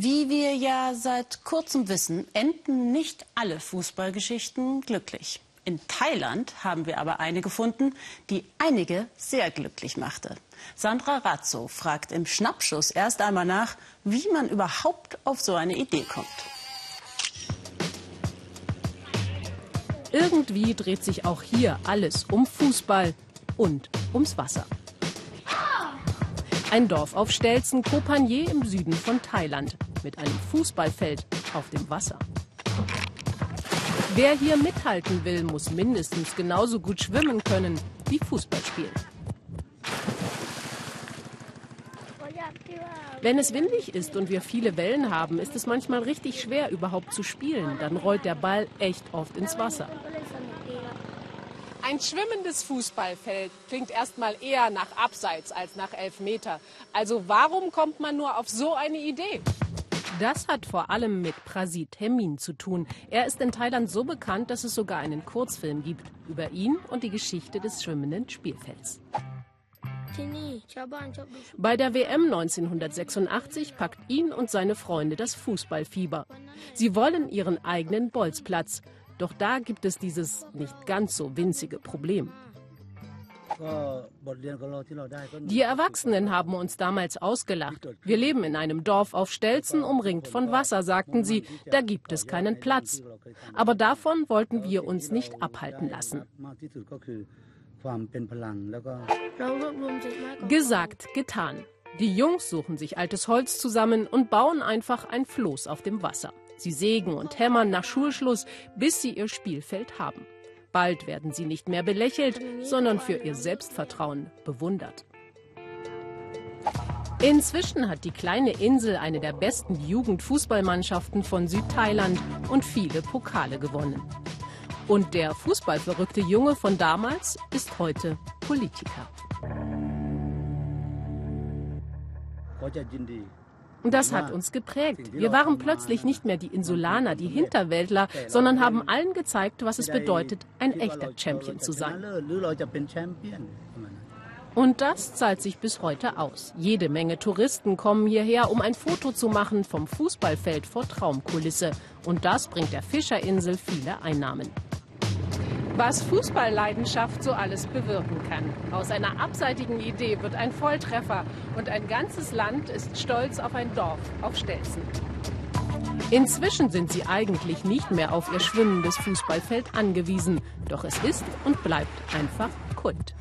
Wie wir ja seit kurzem wissen, enden nicht alle Fußballgeschichten glücklich. In Thailand haben wir aber eine gefunden, die einige sehr glücklich machte. Sandra Razzo fragt im Schnappschuss erst einmal nach, wie man überhaupt auf so eine Idee kommt. Irgendwie dreht sich auch hier alles um Fußball und ums Wasser. Ein Dorf auf Stelzen, Kopanier im Süden von Thailand, mit einem Fußballfeld auf dem Wasser. Wer hier mithalten will, muss mindestens genauso gut schwimmen können wie Fußball spielen. Wenn es windig ist und wir viele Wellen haben, ist es manchmal richtig schwer überhaupt zu spielen. Dann rollt der Ball echt oft ins Wasser. Ein schwimmendes Fußballfeld klingt erstmal eher nach Abseits als nach Elfmeter. Also warum kommt man nur auf so eine Idee? Das hat vor allem mit Prasit Hemin zu tun. Er ist in Thailand so bekannt, dass es sogar einen Kurzfilm gibt über ihn und die Geschichte des schwimmenden Spielfelds. Bei der WM 1986 packt ihn und seine Freunde das Fußballfieber. Sie wollen ihren eigenen Bolzplatz. Doch da gibt es dieses nicht ganz so winzige Problem. Die Erwachsenen haben uns damals ausgelacht. Wir leben in einem Dorf auf Stelzen, umringt von Wasser, sagten sie. Da gibt es keinen Platz. Aber davon wollten wir uns nicht abhalten lassen. Gesagt, getan. Die Jungs suchen sich altes Holz zusammen und bauen einfach ein Floß auf dem Wasser. Sie sägen und hämmern nach Schulschluss, bis sie ihr Spielfeld haben. Bald werden sie nicht mehr belächelt, sondern für ihr Selbstvertrauen bewundert. Inzwischen hat die kleine Insel eine der besten Jugendfußballmannschaften von Südthailand und viele Pokale gewonnen. Und der fußballverrückte Junge von damals ist heute Politiker. Das hat uns geprägt. Wir waren plötzlich nicht mehr die Insulaner, die Hinterwäldler, sondern haben allen gezeigt, was es bedeutet, ein echter Champion zu sein. Und das zahlt sich bis heute aus. Jede Menge Touristen kommen hierher, um ein Foto zu machen vom Fußballfeld vor Traumkulisse. Und das bringt der Fischerinsel viele Einnahmen was Fußballleidenschaft so alles bewirken kann. Aus einer abseitigen Idee wird ein Volltreffer und ein ganzes Land ist stolz auf ein Dorf auf Stelzen. Inzwischen sind sie eigentlich nicht mehr auf ihr schwimmendes Fußballfeld angewiesen, doch es ist und bleibt einfach Kult.